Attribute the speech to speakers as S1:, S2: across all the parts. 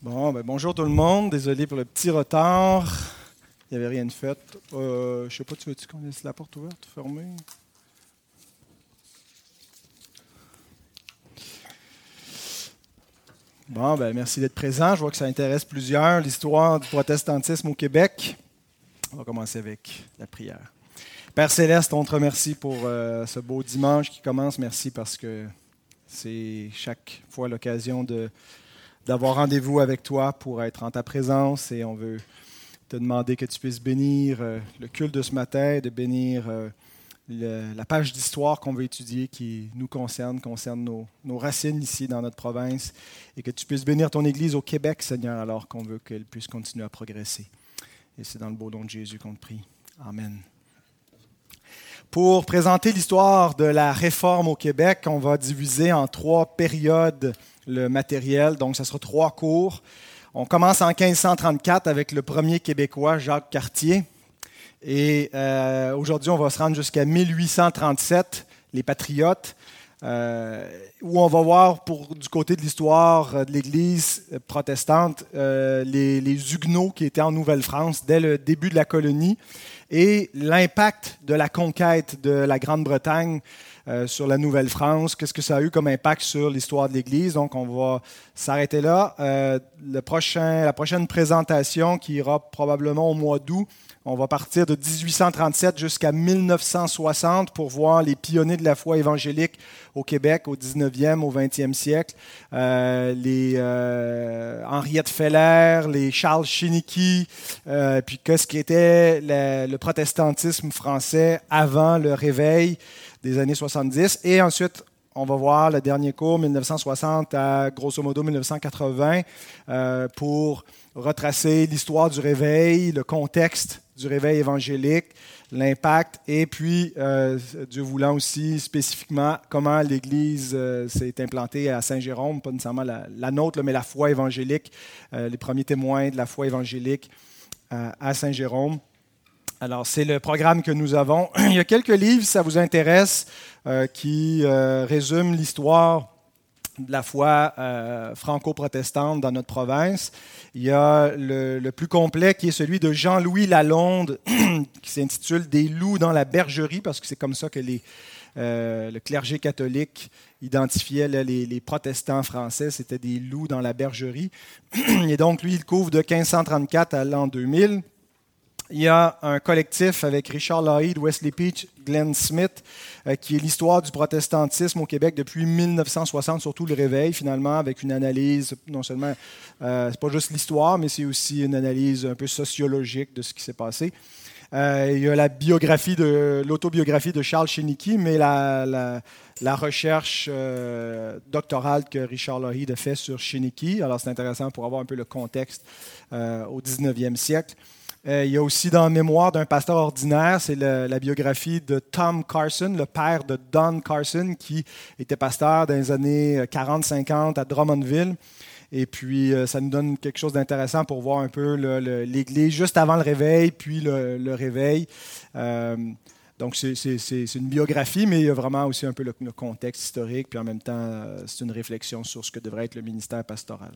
S1: Bon, ben bonjour tout le monde. Désolé pour le petit retard. Il n'y avait rien de fait. Euh, je sais pas, tu veux-tu qu'on laisse la porte ouverte, fermée? Bon, ben merci d'être présent. Je vois que ça intéresse plusieurs, l'histoire du protestantisme au Québec. On va commencer avec la prière. Père Céleste, on te remercie pour euh, ce beau dimanche qui commence. Merci parce que c'est chaque fois l'occasion de d'avoir rendez-vous avec toi pour être en ta présence et on veut te demander que tu puisses bénir euh, le culte de ce matin, de bénir euh, la page d'histoire qu'on veut étudier qui nous concerne, concerne nos, nos, racines ici dans notre province et que tu puisses bénir ton Église au Québec, Seigneur, alors qu'on veut qu'elle puisse continuer à progresser. Et c'est dans le beau nom de Jésus qu'on te prie. Amen. Pour présenter l'histoire de la réforme au Québec, on va diviser en trois périodes le matériel. Donc, ce sera trois cours. On commence en 1534 avec le premier Québécois, Jacques Cartier. Et euh, aujourd'hui, on va se rendre jusqu'à 1837, les Patriotes, euh, où on va voir pour, du côté de l'histoire de l'Église protestante les Huguenots qui étaient en Nouvelle-France dès le début de la colonie et l'impact de la conquête de la Grande-Bretagne euh, sur la Nouvelle-France, qu'est-ce que ça a eu comme impact sur l'histoire de l'Église? Donc, on va s'arrêter là. Euh, le prochain, la prochaine présentation, qui ira probablement au mois d'août, on va partir de 1837 jusqu'à 1960 pour voir les pionniers de la foi évangélique au Québec au 19e, au 20e siècle. Euh, les euh, Henriette Feller, les Charles Chiniki, euh, puis qu'est-ce qu'était le, le protestantisme français avant le réveil? Des années 70. Et ensuite, on va voir le dernier cours, 1960 à grosso modo 1980, euh, pour retracer l'histoire du réveil, le contexte du réveil évangélique, l'impact, et puis, euh, Dieu voulant aussi spécifiquement comment l'Église euh, s'est implantée à Saint-Jérôme, pas nécessairement la, nôtre, mais la foi évangélique, les premiers témoins de la foi évangélique à Saint-Jérôme. Alors, c'est le programme que nous avons. Il y a quelques livres, si ça vous intéresse, qui résument l'histoire de la foi euh, franco-protestante dans notre province. Il y a le, plus complet qui est celui de Jean-Louis Lalonde, qui s'intitule Des loups dans la bergerie, parce que c'est comme ça que les, euh, le clergé catholique identifiait les, protestants français, c'était des loups dans la bergerie. Et donc, lui, il couvre de 1534 à l'an 2000. Il y a un collectif avec Richard Lloyd, Wesley Peach, Glenn Smith, euh, qui est l'histoire du protestantisme au Québec depuis 1960, surtout le réveil, finalement, avec une analyse, non seulement, euh, c'est pas juste l'histoire, mais c'est aussi une analyse un peu sociologique de ce qui s'est passé. Euh, il y a la biographie de l'autobiographie de Charles Chénicky, mais la, recherche euh, doctorale que Richard Lloyd a fait sur Chénicky. Alors c'est intéressant pour avoir un peu le contexte au 19e siècle. Euh, il y a aussi dans Mémoire d'un pasteur ordinaire, c'est la biographie de Tom Carson, le père de Don Carson, qui était pasteur dans les années 40-50 à Drummondville. Et puis, euh, ça nous donne quelque chose d'intéressant pour voir un peu l'Église juste avant le réveil, puis le, réveil. Euh, donc, c'est une biographie, mais il y a vraiment aussi un peu le contexte historique, puis en même temps, c'est une réflexion sur ce que devrait être le ministère pastoral.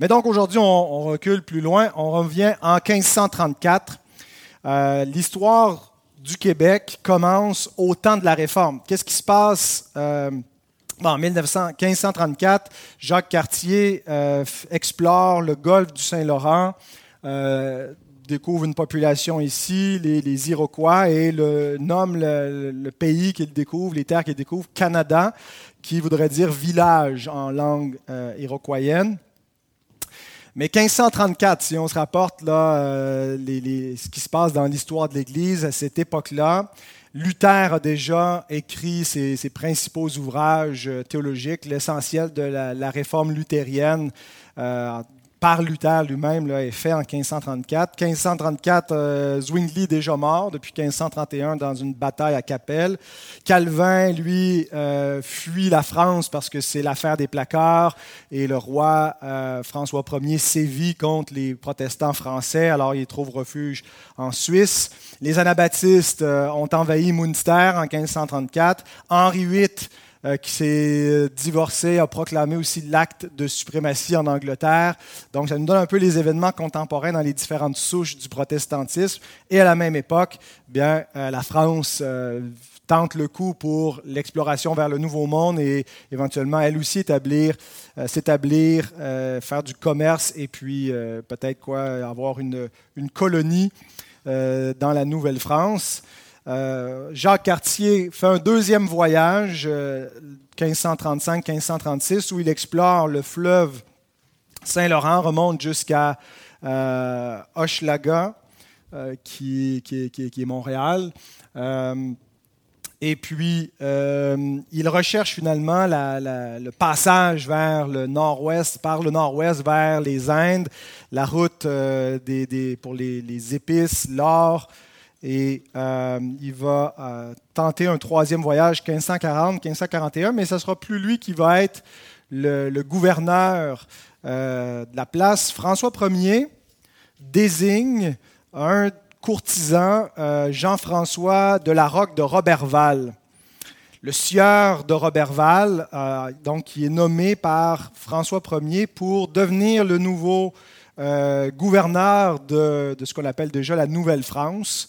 S1: Mais donc aujourd'hui, on, recule plus loin. On revient en 1534. Euh, l'histoire du Québec commence au temps de la Réforme. Qu'est-ce qui se passe euh, en 1534? Jacques Cartier euh, explore le golfe du Saint-Laurent découvre une population ici, les, Iroquois, et le, nomme le, pays qu'il découvre, les terres qu'il découvre, Canada, qui voudrait dire village en langue iroquoienne. Mais 1534, si on se rapporte là, euh, ce qui se passe dans l'histoire de l'Église à cette époque-là, Luther a déjà écrit ses, principaux ouvrages euh, théologiques, l'essentiel de la, réforme luthérienne euh, par Luther lui-même est fait en 1534. 1534, euh, Zwingli déjà mort depuis 1531 dans une bataille à Capelle. Calvin, lui, euh, fuit la France parce que c'est l'affaire des placards et le roi euh, François Ier sévit contre les protestants français, alors il trouve refuge en Suisse. Les anabaptistes ont envahi Munster en 1534. Henri VIII euh, qui s'est divorcé, a proclamé aussi l'acte de suprématie en Angleterre. Donc, ça nous donne un peu les événements contemporains dans les différentes souches du protestantisme. Et à la même époque, bien, euh, la France euh, tente le coup pour l'exploration vers le Nouveau Monde et éventuellement, elle aussi, établir, s'établir, faire du commerce et puis peut-être quoi, avoir une, une colonie dans la Nouvelle-France. Euh, Jacques Cartier fait un deuxième voyage, 1535-1536, euh, où il explore le fleuve Saint-Laurent, remonte jusqu'à euh, Hochelaga, qui, est Montréal. et puis, il recherche finalement le passage vers le nord-ouest, par le nord-ouest vers les Indes, la route pour les, les épices, l'or, et euh, il va euh, tenter un troisième voyage 1540-1541, mais ce sera plus lui qui va être le, gouverneur euh, de la place. François Ier désigne un courtisan, Jean-François de la Roque de Roberval. Le sieur de Roberval, donc, qui est nommé par François Ier pour devenir le nouveau gouverneur de ce qu'on appelle déjà la Nouvelle-France.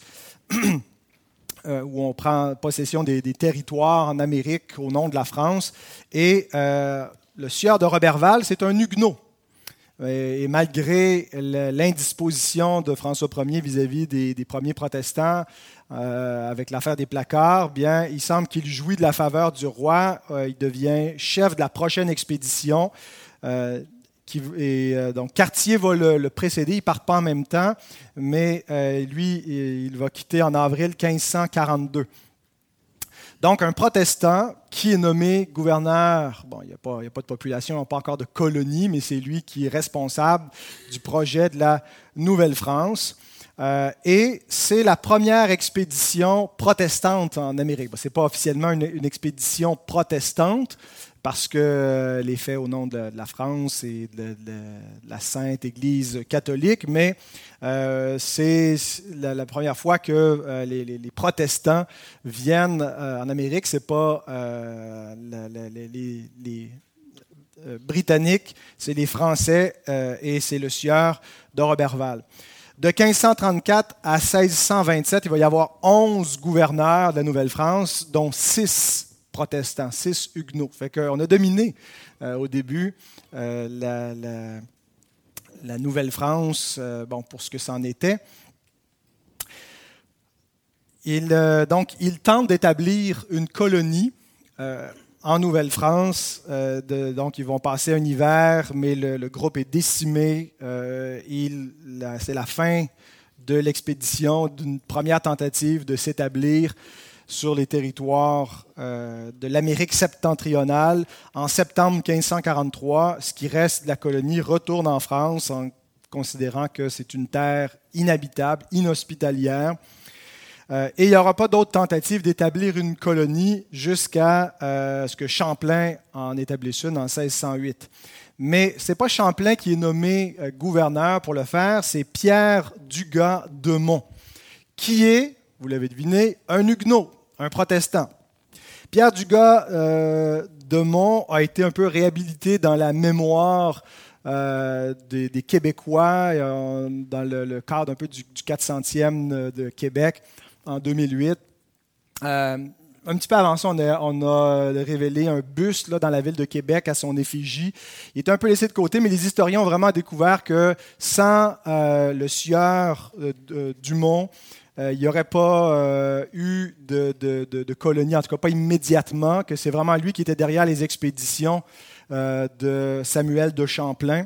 S1: Euh, où on prend possession des, territoires en Amérique au nom de la France. Et euh, le sieur de Roberval, c'est un huguenot. Et, malgré l'indisposition de François Ier vis-à-vis des, premiers protestants, euh, avec l'affaire des placards, bien, il semble qu'il jouit de la faveur du roi. il devient chef de la prochaine expédition. Euh, donc Cartier va le, précéder, ils ne partent pas en même temps, mais euh, lui, il va quitter en avril 1542. Donc un protestant qui est nommé gouverneur, bon, il n'y a, a, pas de population, pas encore de colonie, mais c'est lui qui est responsable du projet de la Nouvelle-France. Euh, et c'est la première expédition protestante en Amérique. ce n'est pas officiellement une, expédition protestante, parce que euh, les faits au nom de, la France et de, la Sainte Église catholique, mais euh, c'est la, première fois que les, protestants viennent en Amérique. Ce n'est pas les, Britanniques, c'est les Français et c'est le sieur de Roberval. De 1534 à 1627, il va y avoir 11 gouverneurs de la Nouvelle-France, dont 6 protestants, 6 huguenots. Fait qu'on a dominé euh, au début euh, la, Nouvelle-France euh, bon, pour ce que c'en était. Il, donc, il tente d'établir une colonie en Nouvelle-France. Donc, ils vont passer un hiver, mais le, groupe est décimé. C'est la fin de l'expédition, d'une première tentative de s'établir sur les territoires euh, de l'Amérique septentrionale. En septembre 1543, ce qui reste de la colonie retourne en France en considérant que c'est une terre inhabitable, inhospitalière. Euh, et il n'y aura pas d'autres tentatives d'établir une colonie jusqu'à euh, ce que Champlain en établisse une en 1608. Mais ce n'est pas Champlain qui est nommé gouverneur pour le faire, c'est Pierre Dugas de Mont, qui est, vous l'avez deviné, un huguenot, un protestant. Pierre Dugas de Mont a été un peu réhabilité dans la mémoire des, Québécois dans le, cadre un peu du, du 400e de Québec en 2008. Euh, un petit peu avant ça, on a, révélé un buste dans la ville de Québec à son effigie. Il était un peu laissé de côté, mais les historiens ont vraiment découvert que sans euh, le sieur euh, Dumont, il n'y aurait pas eu de, colonie, en tout cas pas immédiatement, que c'est vraiment lui qui était derrière les expéditions de Samuel de Champlain.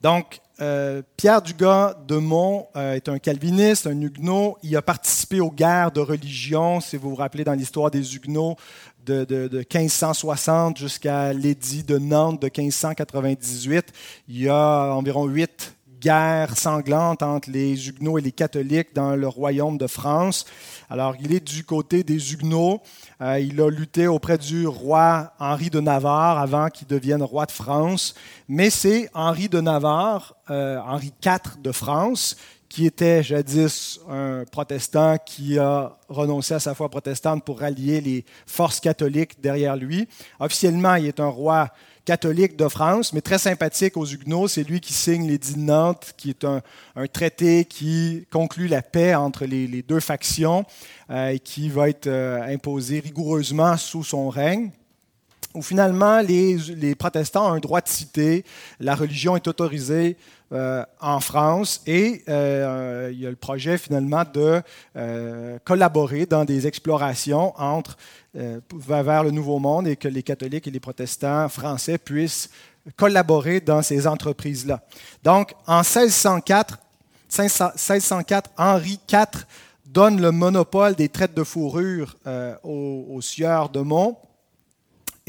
S1: Donc, euh, Pierre Dugas de Mont euh, est un calviniste, un huguenot. Il a participé aux guerres de religion, si vous vous rappelez dans l'histoire des huguenots, de, 1560 jusqu'à l'édit de Nantes de 1598. Il y a environ huit guerres sanglantes entre les huguenots et les catholiques dans le royaume de France. Alors, il est du côté des huguenots. Euh, il a lutté auprès du roi Henri de Navarre avant qu'il devienne roi de France. Mais c'est Henri de Navarre, euh, Henri IV de France, qui était jadis un protestant qui a renoncé à sa foi protestante pour rallier les forces catholiques derrière lui. Officiellement, il est un roi catholique de France, mais très sympathique aux Huguenots. C'est lui qui signe l'édit de Nantes, qui est un, traité qui conclut la paix entre les, deux factions euh, et qui va être euh, imposé rigoureusement sous son règne où finalement les, protestants ont un droit de citer, la religion est autorisée euh, en France et euh, il y a le projet finalement de euh, collaborer dans des explorations vers le Nouveau Monde et que les catholiques et les protestants français puissent collaborer dans ces entreprises-là. Donc en 1604, 1604 Henri IV donne le monopole des traites de fourrure aux, aux sieurs de Mont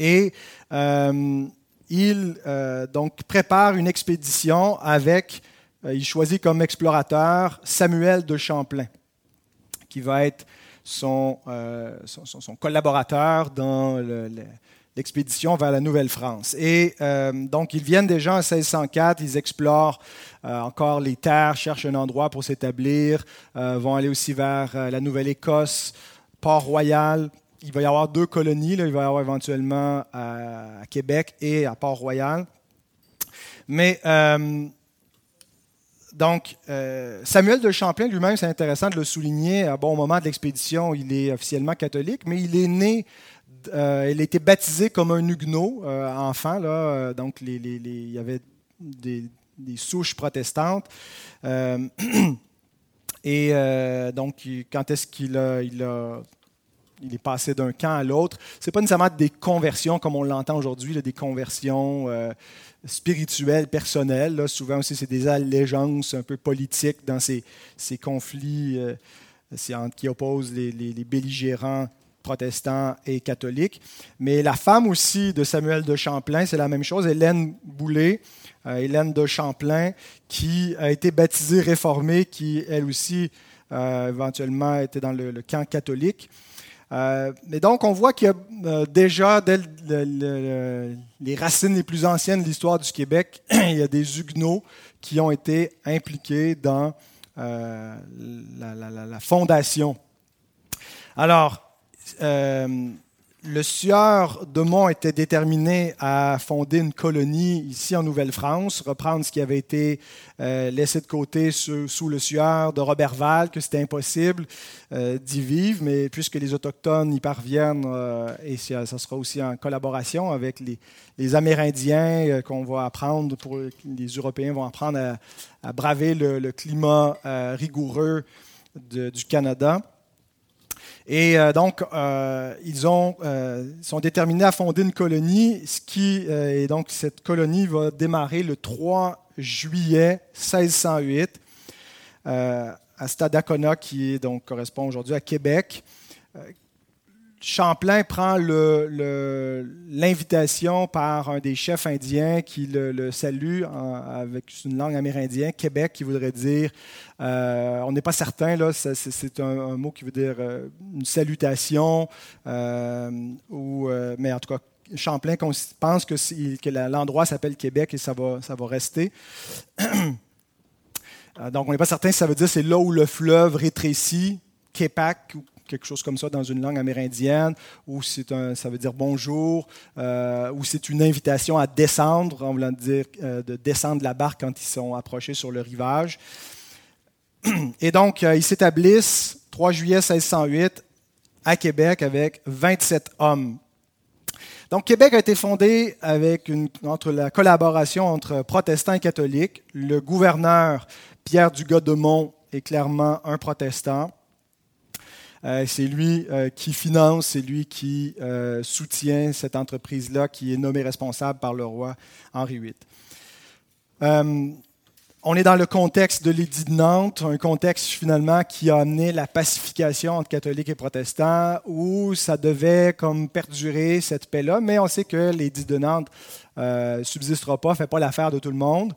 S1: et euh, il euh, donc prépare une expédition avec, euh, il choisit comme explorateur Samuel de Champlain, qui va être son, son, collaborateur dans l'expédition vers la Nouvelle-France. Et donc, ils viennent déjà en 1604, ils explorent encore les terres, cherchent un endroit pour s'établir, vont aller aussi vers la Nouvelle-Écosse, Port-Royal, il va y avoir deux colonies. Il va y avoir éventuellement à, Québec et à Port-Royal. Mais euh, donc, euh, Samuel de Champlain lui-même, c'est intéressant de le souligner. À bon moment de l'expédition, il est officiellement catholique, mais il est né, euh, il a été baptisé comme un huguenot enfant. Donc, il y avait des, souches protestantes. et donc, quand est-ce qu'il il a il est passé d'un camp à l'autre. Ce n'est pas nécessairement des conversions comme on l'entend aujourd'hui, des conversions euh, spirituelles, personnelles. Souvent aussi, c'est des allégeances un peu politiques dans ces, conflits euh, qui opposent les, belligérants protestants et catholiques. Mais la femme aussi de Samuel de Champlain, c'est la même chose, Hélène Boulet, euh, Hélène de Champlain, qui a été baptisée réformée, qui elle aussi éventuellement était dans le camp catholique. Euh, mais donc, on voit qu'il y a euh, déjà, dès les racines les plus anciennes de l'histoire du Québec, il y a des Huguenots qui ont été impliqués dans euh, la, fondation. Alors, le sieur de Mont était déterminé à fonder une colonie ici en Nouvelle-France, reprendre ce qui avait été euh, laissé de côté sous, le sieur de Robertval, que c'était impossible euh, d'y vivre, mais puisque les Autochtones y parviennent, euh, et ça, sera aussi en collaboration avec les, Amérindiens qu'on va apprendre, pour, les Européens vont apprendre à, braver le, climat rigoureux du Canada. Et euh, donc, euh, ils ont, euh, sont déterminés à fonder une colonie, ce qui, et donc cette colonie va démarrer le 3 juillet 1608 à Stadacona, qui donc, correspond aujourd'hui à Québec. Champlain prend l'invitation par un des chefs indiens qui le, salue avec une langue amérindienne, Québec, qui voudrait dire, euh, on n'est pas certain, là, c'est un, mot qui veut dire euh, une salutation, euh, ou, mais en tout cas, Champlain pense que, l'endroit s'appelle Québec et ça va, rester. Donc, on n'est pas certain si ça veut dire c'est là où le fleuve rétrécit, Québec quelque chose comme ça dans une langue amérindienne, ou c'est un, ça veut dire bonjour, euh, ou c'est une invitation à descendre, en voulant dire euh, de descendre la barque quand ils sont approchés sur le rivage. Et donc, euh, ils s'établissent 3 juillet 1608 à Québec avec 27 hommes. Donc, Québec a été fondé avec une, entre la collaboration entre protestants et catholiques. Le gouverneur Pierre Dugas-de-Mont est clairement un protestant. Euh, c'est lui euh, qui finance, c'est lui qui euh, soutient cette entreprise-là qui est nommée responsable par le roi Henri VIII. on est dans le contexte de l'édit de Nantes, un contexte finalement qui a amené la pacification entre catholiques et protestants, où ça devait comme perdurer cette paix-là, mais on sait que l'édit de Nantes ne subsistera pas, ne fait pas l'affaire de tout le monde.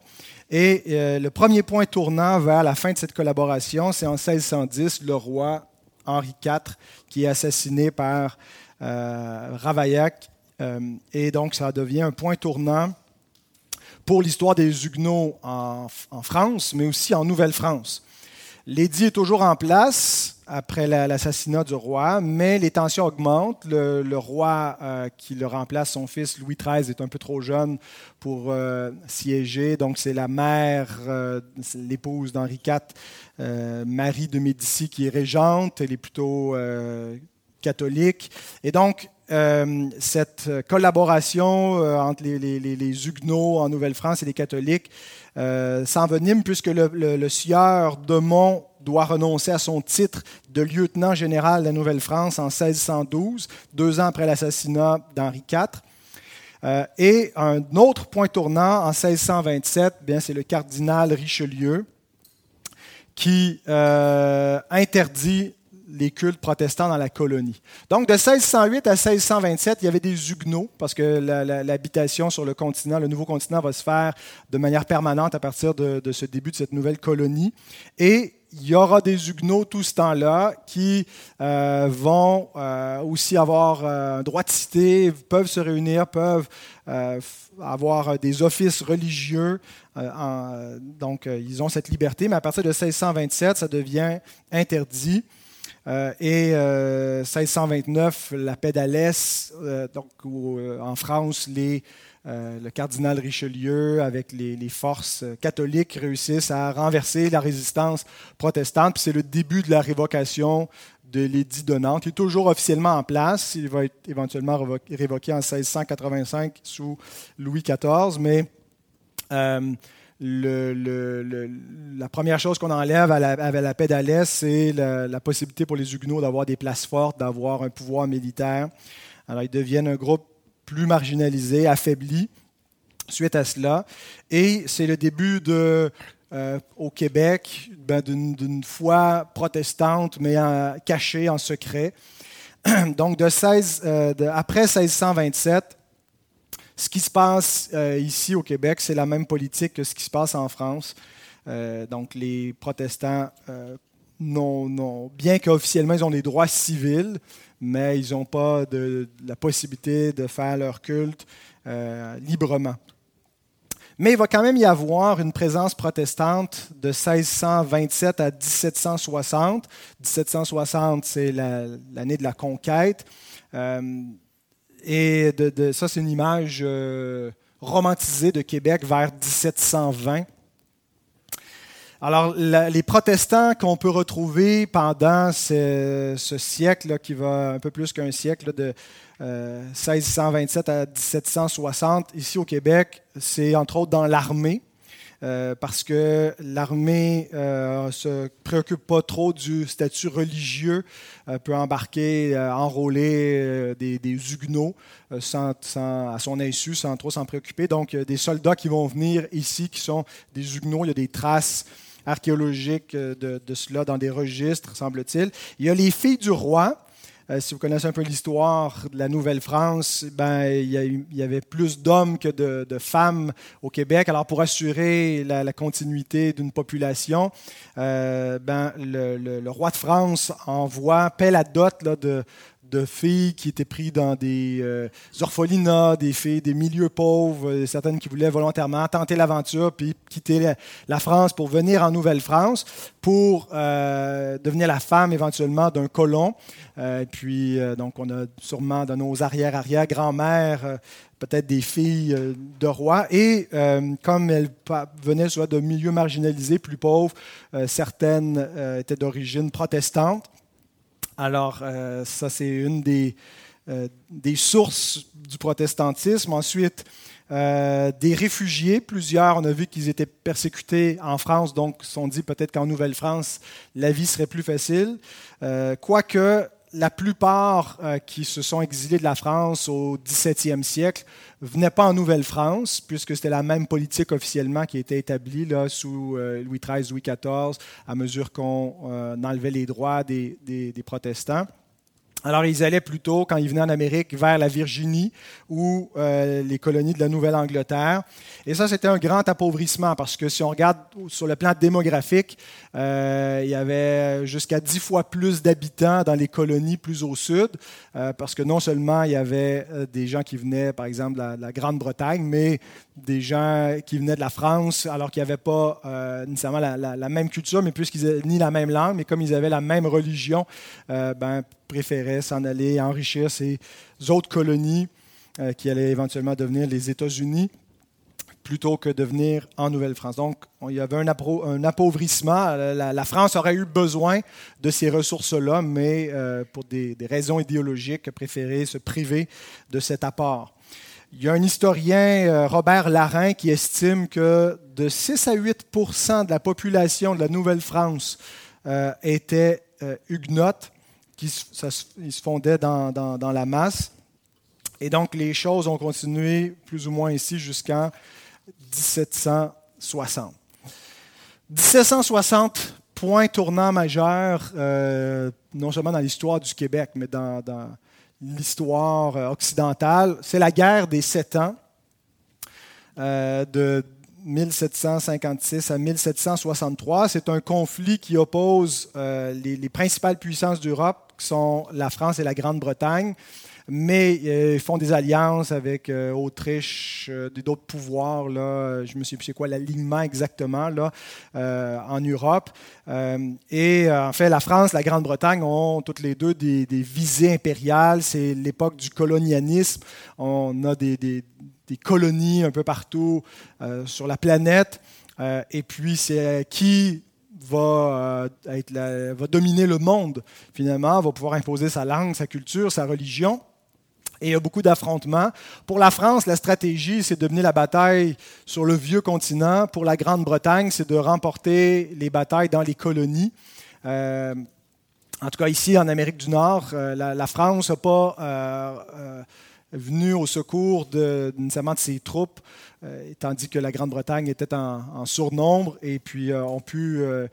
S1: Et le premier point tournant vers la fin de cette collaboration, c'est en 1610, le roi Henri IV, qui est assassiné par euh, Ravaillac. Euh, et donc, ça devient un point tournant pour l'histoire des Huguenots en, France, mais aussi en Nouvelle-France. L'édit est toujours en place après l'assassinat du roi, mais les tensions augmentent. Le, roi euh, qui le remplace, son fils Louis XIII, est un peu trop jeune pour euh, siéger. Donc c'est la mère, euh, l'épouse d'Henri IV, Marie de Médicis, qui est régente. Elle est plutôt catholique. Et donc cette collaboration entre les, Huguenots en Nouvelle-France et les catholiques s'envenime puisque le, le sieur de Mont doit renoncer à son titre de lieutenant général de la Nouvelle-France en 1612, deux ans après l'assassinat d'Henri IV. Euh, et un autre point tournant en 1627, bien, c'est le cardinal Richelieu qui euh, interdit les cultes protestants dans la colonie. Donc, de 1608 à 1627, il y avait des Huguenots, parce que l'habitation sur le continent, le nouveau continent, va se faire de manière permanente à partir de, de ce début de cette nouvelle colonie. Et il y aura des Huguenots tout ce temps-là qui euh, vont euh, aussi avoir euh, un droit de cité, peuvent se réunir, peuvent avoir des offices religieux. donc, ils ont cette liberté, mais à partir de 1627, ça devient interdit. et 1629, la paix d'Alès, donc en France, les euh, le cardinal Richelieu, avec les, forces catholiques, réussissent à renverser la résistance protestante. Puis c'est le début de la révocation de l'édit de Nantes, qui est toujours officiellement en place. Il va être éventuellement révoqué en 1685 sous Louis XIV, mais euh, la première chose qu'on enlève à la, paix d'Alès, c'est la, possibilité pour les Huguenots d'avoir des places fortes, d'avoir un pouvoir militaire. Alors, ils deviennent un groupe plus marginalisés, affaiblis suite à cela. Et c'est le début de, euh, au Québec ben, d'une foi protestante, mais cachée, en secret. Donc, de 16, euh, après 1627, ce qui se passe euh, ici au Québec, c'est la même politique que ce qui se passe en France. donc, les protestants, non, bien qu'officiellement ils ont des droits civils, mais ils n'ont pas de, la possibilité de faire leur culte euh, librement. Mais il va quand même y avoir une présence protestante de 1627 à 1760. 1760, c'est l'année de la conquête. Euh, et ça, c'est une image euh, romantisée de Québec vers 1720. Alors, les protestants qu'on peut retrouver pendant ce, siècle, qui va un peu plus qu'un siècle, de 1627 euh, à 1760, ici au Québec, c'est entre autres dans l'armée. Euh, parce que l'armée ne euh, se préoccupe pas trop du statut religieux, peut embarquer, enrôler des, Huguenots sans, à son insu, sans trop s'en préoccuper. Donc, des soldats qui vont venir ici, qui sont des Huguenots, il y a des traces archéologique euh, de, cela dans des registres, semble-t-il. Il y a les filles du roi. Euh, si vous connaissez un peu l'histoire de la Nouvelle-France, ben, il, y avait plus d'hommes que de, femmes au Québec. Alors, pour assurer la, continuité d'une population, euh, ben, le, roi de France envoie, paie la dot de, de filles qui étaient prises dans des euh, orphelinats, des filles des milieux pauvres, euh, certaines qui voulaient volontairement tenter l'aventure puis quitter la, France pour venir en Nouvelle-France pour euh, devenir la femme éventuellement d'un colon. puis, donc, on a sûrement dans nos arrière-arrière-grand-mères peut-être des filles de rois. Et comme elles venaient soit de milieux marginalisés, plus pauvres, certaines étaient d'origine protestante. Alors, euh, ça, c'est une des, euh, des, sources du protestantisme. Ensuite, euh, des réfugiés, plusieurs, on a vu qu'ils étaient persécutés en France, donc sont dit peut-être qu'en Nouvelle-France, la vie serait plus facile. quoique, la plupart euh, qui se sont exilés de la France au XVIIe siècle venaient pas en Nouvelle-France, puisque c'était la même politique officiellement qui était établie là, sous euh, Louis XIII, Louis XIV, à mesure qu'on euh, enlevait les droits des, protestants. Alors, ils allaient plutôt, quand ils venaient en Amérique, vers la Virginie ou euh, les colonies de la Nouvelle-Angleterre. Et ça, c'était un grand appauvrissement parce que si on regarde sur le plan démographique, euh, il y avait jusqu'à dix fois plus d'habitants dans les colonies plus au sud, euh, parce que non seulement il y avait des gens qui venaient, par exemple, de la, Grande-Bretagne, mais des gens qui venaient de la France, alors qu'ils n'avaient pas nécessairement la, la, même culture, mais puisqu'ils n'avaient ni la même langue, mais comme ils avaient la même religion, ben, préféraient s'en aller enrichir ces autres colonies euh, qui allaient éventuellement devenir les États-Unis plutôt que de venir en Nouvelle-France. Donc, il y avait un, appauvrissement. La, France aurait eu besoin de ces ressources-là, mais euh, pour des, raisons idéologiques, a préféré se priver de cet apport. Il y a un historien, euh, Robert Larin, qui estime que de 6 à 8% de la population de la Nouvelle-France était huguenote qui se, fondait dans, la masse. Et donc, les choses ont continué plus ou moins ici jusqu'en 1760. 1760, point tournant majeur, euh, non seulement dans l'histoire du Québec, mais dans, l'histoire euh, occidentale, c'est la guerre des sept ans euh, de 1756 à 1763. C'est un conflit qui oppose les, principales puissances d'Europe qui sont la France et la Grande-Bretagne, mais euh, ils font des alliances avec euh, Autriche, euh, d'autres pouvoirs, là, je me souviens plus c'est quoi l'alignement exactement là, en Europe. et en fait, la France, la Grande-Bretagne ont toutes les deux des, visées impériales. C'est l'époque du colonialisme. On a des, des, colonies un peu partout sur la planète. et puis, c'est qui va, euh, être va dominer le monde, finalement, va pouvoir imposer sa langue, sa culture, sa religion. Et il y a beaucoup d'affrontements. Pour la France, la stratégie, c'est de mener la bataille sur le vieux continent. Pour la Grande-Bretagne, c'est de remporter les batailles dans les colonies. Euh, en tout cas, ici, en Amérique du Nord, euh, la, France n'a pas venu au secours de, de ses troupes euh, tandis que la Grande-Bretagne était en, surnombre et puis euh, ont pu euh,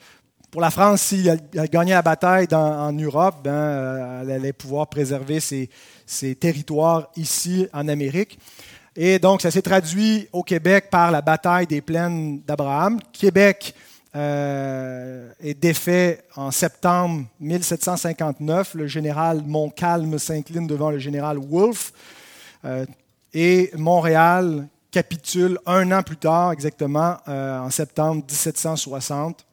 S1: pour la France, si elle, gagnait la bataille en Europe, ben, elle allait pouvoir préserver ses, territoires ici en Amérique. Et donc, ça s'est traduit au Québec par la bataille des plaines d'Abraham. Québec est défait en septembre 1759. Le général Montcalm s'incline devant le général Wolfe. Et Montréal, capitule un an plus tard, exactement, euh, en septembre 1760.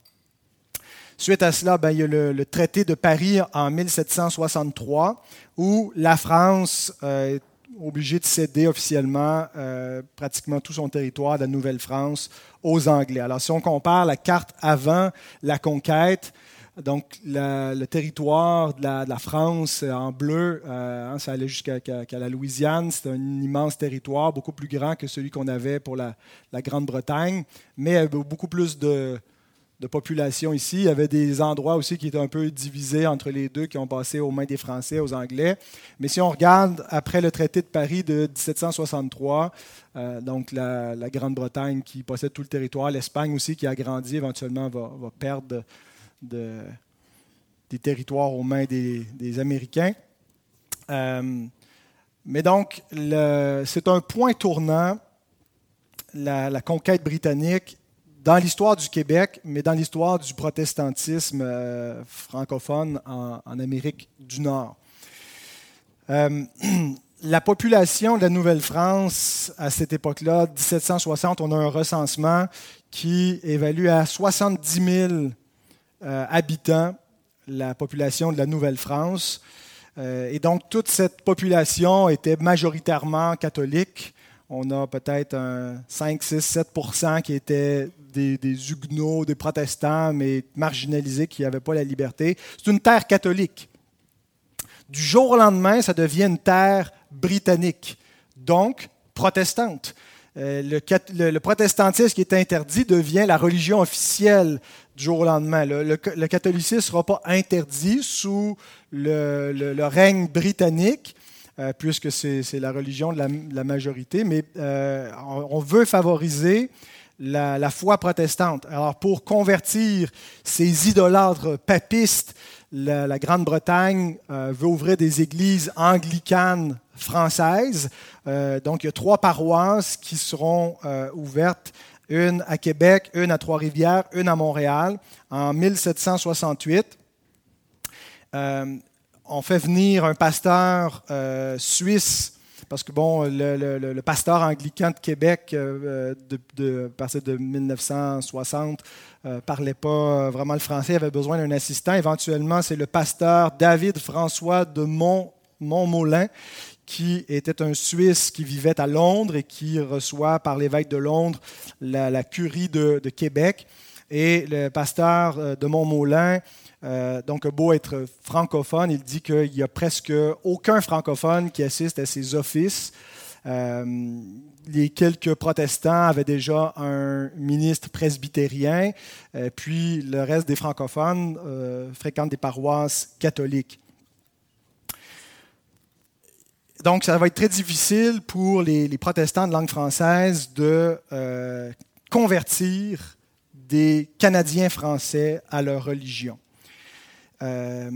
S1: Suite à cela, ben, il y a le, traité de Paris en 1763, où la France euh, est obligée de céder officiellement euh, pratiquement tout son territoire la Nouvelle-France aux Anglais. Alors, si on compare la carte avant la conquête, donc, le territoire de la, France euh, en bleu, euh, hein, ça allait jusqu'à la Louisiane. C'est un immense territoire, beaucoup plus grand que celui qu'on avait pour la, Grande-Bretagne, mais beaucoup plus de, population ici. Il y avait des endroits aussi qui étaient un peu divisés entre les deux, qui ont passé aux mains des Français, aux Anglais. Mais si on regarde après le traité de Paris de 1763, euh, donc la, Grande-Bretagne qui possède tout le territoire, l'Espagne aussi qui a grandi éventuellement va perdre de, des territoires aux mains des, Américains. Euh, mais donc, c'est un point tournant, la, conquête britannique, dans l'histoire du Québec, mais dans l'histoire du protestantisme euh, francophone en, Amérique du Nord. Euh, la population de la Nouvelle-France, à cette époque-là, 1760, on a un recensement qui évalue à 70 000 euh, habitants, la population de la Nouvelle-France. Euh, et donc, toute cette population était majoritairement catholique. On a peut-être un 5, 6, 7 qui étaient des, des, huguenots, des protestants, mais marginalisés, qui n'avaient pas la liberté. C'est une terre catholique. Du jour au lendemain, ça devient une terre britannique, donc protestante. Euh, le, protestantisme qui est interdit devient la religion officielle du jour au lendemain. Le, catholicisme ne sera pas interdit sous le, règne britannique, euh, puisque c'est la religion de la, majorité, mais euh, on, veut favoriser la, foi protestante. Alors pour convertir ces idolâtres papistes, la, Grande-Bretagne euh, veut ouvrir des églises anglicanes françaises. Euh, donc il y a trois paroisses qui seront euh, ouvertes, une à Québec, une à Trois-Rivières, une à Montréal, en 1768. on fait venir un pasteur suisse parce que, bon, le, pasteur anglican de Québec, euh, de, de, à partir de 1960, ne euh, parlait pas vraiment le français, avait besoin d'un assistant. Éventuellement, c'est le pasteur David François de Mont, Montmolin qui était un Suisse qui vivait à Londres et qui reçoit par l'évêque de Londres la, curie de, Québec. Et le pasteur euh, de Montmolin euh, donc, beau être francophone, il dit qu'il n'y a presque aucun francophone qui assiste à ses offices. Euh, les quelques protestants avaient déjà un ministre presbytérien, euh, puis le reste des francophones fréquentent des paroisses catholiques. Donc, ça va être très difficile pour les protestants de langue française de convertir des Canadiens français à leur religion. Euh,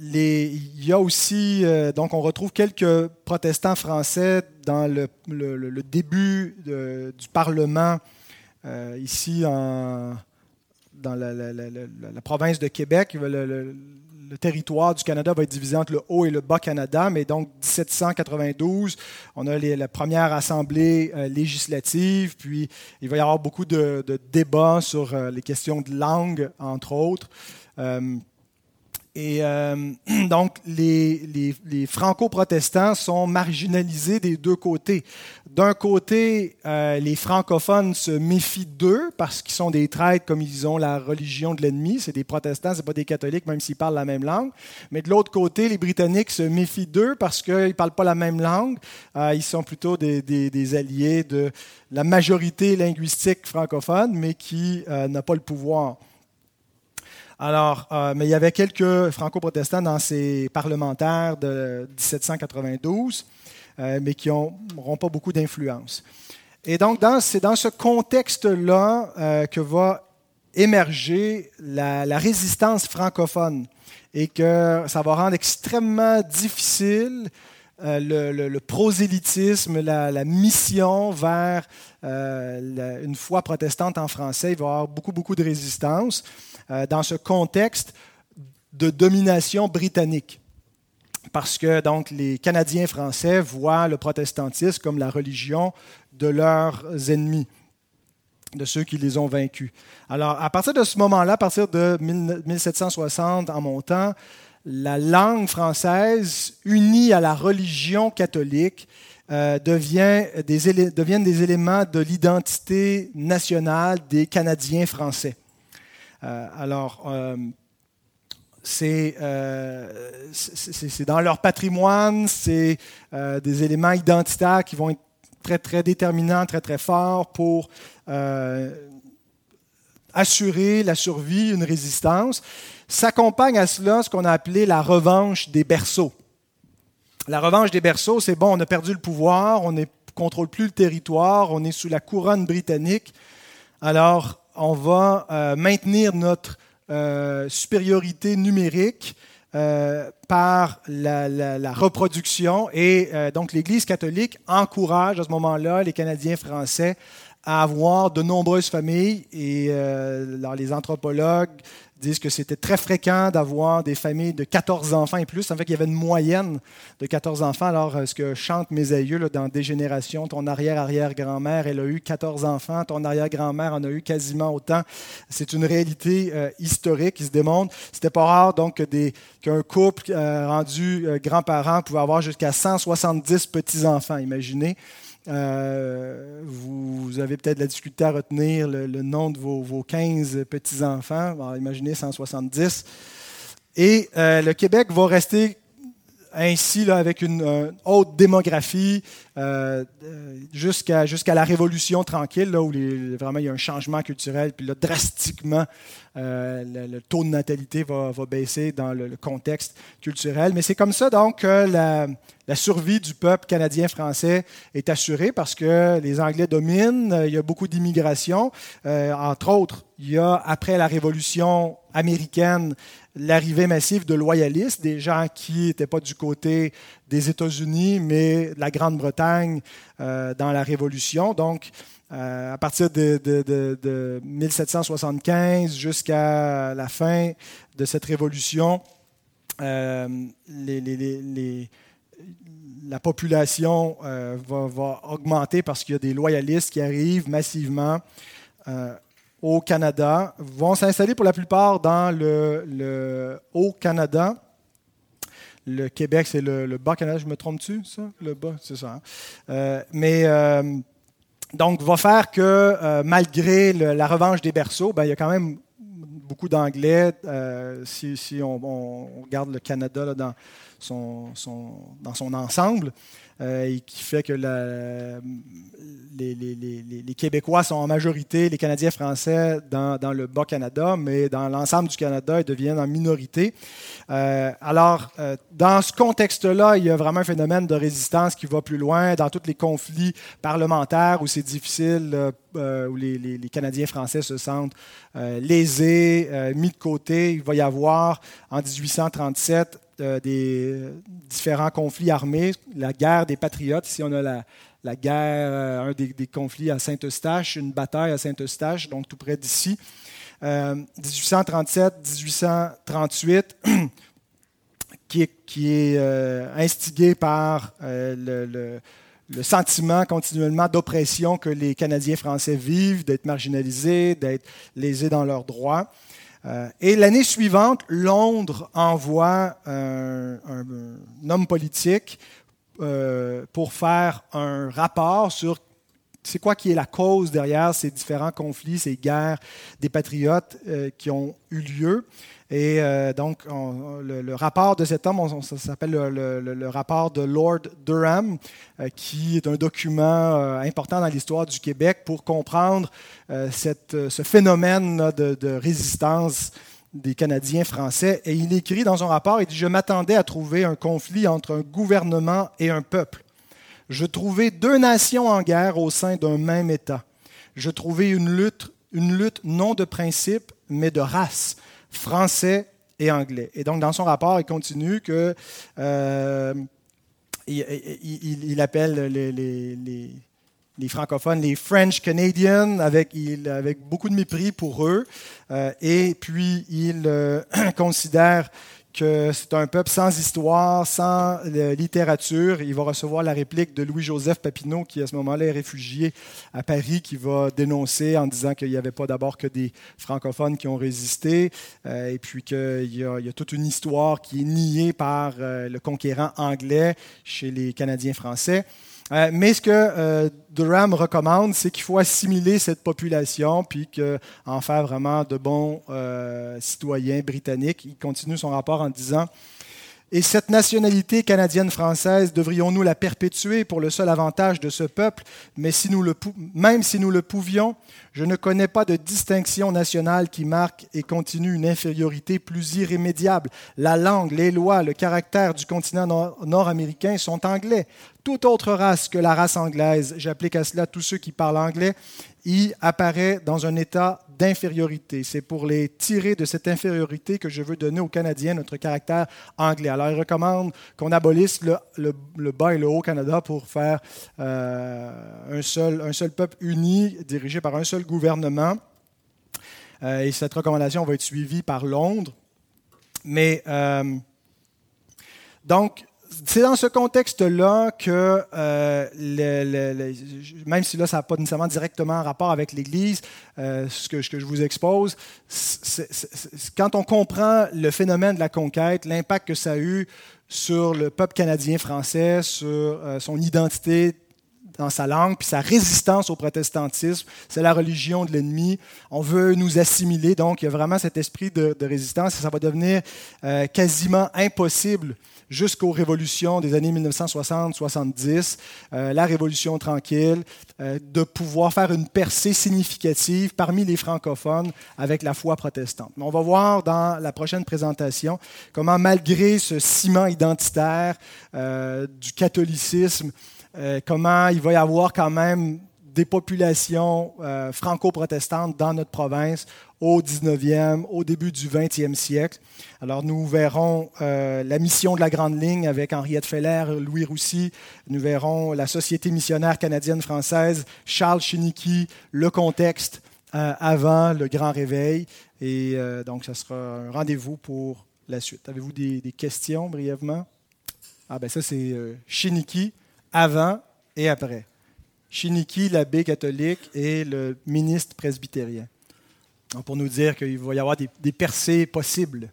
S1: il y a aussi, euh, donc on retrouve quelques protestants français dans le, début du Parlement euh, ici dans la, province de Québec. Territoire du Canada va être divisé entre le Haut et le Bas Canada, mais donc 1792, on a la première assemblée législative, puis il va y avoir beaucoup de, débats sur les questions de langue, entre autres. Et euh, donc, les, franco-protestants sont marginalisés des deux côtés. D'un côté, euh, les francophones se méfient d'eux parce qu'ils sont des traîtres comme ils ont la religion de l'ennemi. C'est des protestants, ce pas des catholiques, même s'ils parlent la même langue. Mais de l'autre côté, les Britanniques se méfient d'eux parce qu'ils ne parlent pas la même langue. Euh, ils sont plutôt des, alliés de la majorité linguistique francophone, mais qui n'a pas le pouvoir. Alors, euh, mais il y avait quelques franco-protestants dans ces parlementaires de 1792, euh, mais qui n'auront pas beaucoup d'influence. Et donc, c'est dans ce contexte-là euh, que va émerger la, résistance francophone et que ça va rendre extrêmement difficile le, prosélytisme, la, mission vers une foi protestante en français. Il va y avoir beaucoup, beaucoup de résistance. Euh, dans ce contexte de domination britannique. Parce que donc, les Canadiens français voient le protestantisme comme la religion de leurs ennemis, de ceux qui les ont vaincus. Alors, à partir de ce moment-là, à partir de 1760 en montant, la langue française, unie à la religion catholique, euh, devient deviennent des éléments de l'identité nationale des Canadiens français. Euh, alors, euh, euh, c'est dans leur patrimoine, c'est des éléments identitaires qui vont être très, très déterminants, très, très forts pour assurer la survie, une résistance. S'accompagne à cela ce qu'on a appelé la revanche des berceaux. La revanche des berceaux, c'est bon, on a perdu le pouvoir, on ne contrôle plus le territoire, on est sous la couronne britannique. Alors, on va euh, maintenir notre euh, supériorité numérique euh, par la, reproduction. Et donc l'Église catholique encourage à ce moment-là les Canadiens français à avoir de nombreuses familles. Et les anthropologues disent que c'était très fréquent d'avoir des familles de 14 enfants et plus. En fait, il y avait une moyenne de 14 enfants. Alors, ce que chantent mes aïeux là, dans des générations, ton arrière-arrière-grand-mère, elle a eu 14 enfants, ton arrière-grand-mère en a eu quasiment autant. C'est une réalité euh, historique qui se démontre. C'était pas rare donc qu'un couple euh, rendu euh, grands-parents pouvait avoir jusqu'à 170 petits-enfants, imaginez. Euh, vous avez peut-être la difficulté à retenir le, nom de vos, 15 petits-enfants. Imaginez 170. Et euh, le Québec va rester ainsi avec une, haute démographie jusqu'à jusqu'à la Révolution tranquille, là, où vraiment il y a un changement culturel, puis là, drastiquement, le, taux de natalité va, va baisser dans le, contexte culturel. Mais c'est comme ça, donc, que la, la survie du peuple canadien-français est assurée parce que les Anglais dominent, il y a beaucoup d'immigration. Euh, entre autres, il y a, après la Révolution américaine, l'arrivée massive de loyalistes, des gens qui n'étaient pas du côté des États-Unis, mais de la Grande-Bretagne euh, dans la Révolution. Donc, euh, à partir de, de 1775 jusqu'à la fin de cette révolution, les la population euh, va, augmenter parce qu'il y a des loyalistes qui arrivent massivement euh, au Canada, vont s'installer pour la plupart dans le, Haut-Canada. Le Québec, c'est le, Bas-Canada, je me trompe-tu, ça? Le Bas, c'est ça. Hein? Euh, mais donc, va faire que malgré la revanche des berceaux, ben, il y a quand même beaucoup d'anglais. si, on, regarde le Canada là, dans son, dans son ensemble, euh, et qui fait que les, Québécois sont en majorité, les Canadiens français dans, le Bas-Canada, mais dans l'ensemble du Canada, ils deviennent en minorité. Euh, alors, euh, dans ce contexte-là, il y a vraiment un phénomène de résistance qui va plus loin dans tous les conflits parlementaires où c'est difficile, où les, les, Canadiens français se sentent lésés, mis de côté. Il va y avoir en 1837 euh, des différents conflits armés, la guerre des patriotes. Ici, on a la, guerre, euh, un des, conflits à Saint-Eustache, une bataille à Saint-Eustache, donc tout près d'ici. 1837-1838, euh, qui est, qui instigé par le, sentiment continuellement d'oppression que les Canadiens français vivent, d'être marginalisés, d'être lésés dans leurs droits. Euh, et l'année suivante, Londres envoie un, homme politique euh, pour faire un rapport sur c'est quoi qui est la cause derrière ces différents conflits, ces guerres des patriotes euh, qui ont eu lieu. Et euh, donc, le, rapport de cet homme, ça s'appelle le, rapport de Lord Durham, euh, qui est un document euh, important dans l'histoire du Québec pour comprendre ce phénomène de, de, résistance des Canadiens français. Et il écrit dans son rapport, il dit, je m'attendais à trouver un conflit entre un gouvernement et un peuple. Je trouvais deux nations en guerre au sein d'un même État. Je trouvais une lutte, une lutte non de principe, mais de race français et anglais. Et donc, dans son rapport, il continue que euh, il, appelle les, francophones les French Canadians avec, avec beaucoup de mépris pour eux. Euh, et puis, il euh, considère que c'est un peuple sans histoire, sans euh, littérature. Il va recevoir la réplique de Louis-Joseph Papineau, qui à ce moment-là est réfugié à Paris, qui va dénoncer en disant qu'il n'y avait pas d'abord que des francophones qui ont résisté, euh, et puis qu'il y, a toute une histoire qui est niée par euh, le conquérant anglais chez les Canadiens français. Euh, mais ce que euh, Durham recommande, c'est qu'il faut assimiler cette population, puis en faire vraiment de bons euh, citoyens britanniques. Il continue son rapport en disant et cette nationalité canadienne-française, devrions-nous la perpétuer pour le seul avantage de ce peuple? Mais si nous le, même si nous le pouvions, je ne connais pas de distinction nationale qui marque et continue une infériorité plus irrémédiable. La langue, les lois, le caractère du continent nord-américain sont anglais. Toute autre race que la race anglaise, j'applique à cela tous ceux qui parlent anglais, y apparaît dans un état d'infériorité. C'est pour les tirer de cette infériorité que je veux donner aux Canadiens notre caractère anglais. Alors, il recommande qu'on abolisse le, bas et le haut Canada pour faire euh, un, seul, un seul peuple uni, dirigé par un seul gouvernement. Euh, et cette recommandation va être suivie par Londres. Mais euh, donc, c'est dans ce contexte-là que, euh, même si là, ça n'a pas nécessairement directement rapport avec l'Église, euh, ce, que, je vous expose, quand on comprend le phénomène de la conquête, l'impact que ça a eu sur le peuple canadien-français, sur euh, son identité dans sa langue, puis sa résistance au protestantisme. C'est la religion de l'ennemi. On veut nous assimiler, donc il y a vraiment cet esprit de, résistance et ça va devenir euh, quasiment impossible jusqu'aux révolutions des années 1960-70, euh, la révolution tranquille, euh, de pouvoir faire une percée significative parmi les francophones avec la foi protestante. on va voir dans la prochaine présentation comment, malgré ce ciment identitaire du catholicisme, euh, comment il va y avoir quand même des populations euh, franco-protestantes dans notre province au 19e, au début du 20e siècle. Alors nous verrons euh, la mission de la Grande Ligne avec Henriette Feller, Louis Roussy. Nous verrons la Société missionnaire canadienne-française, Charles Chiniki, le contexte avant le Grand Réveil. Et donc, ce sera un rendez-vous pour la suite. Avez-vous des, questions brièvement? Ah ben ça, c'est Chiniki avant et après. Chiniki, l'abbé catholique, et le ministre presbytérien. pour nous dire qu'il va y avoir des, des percées possibles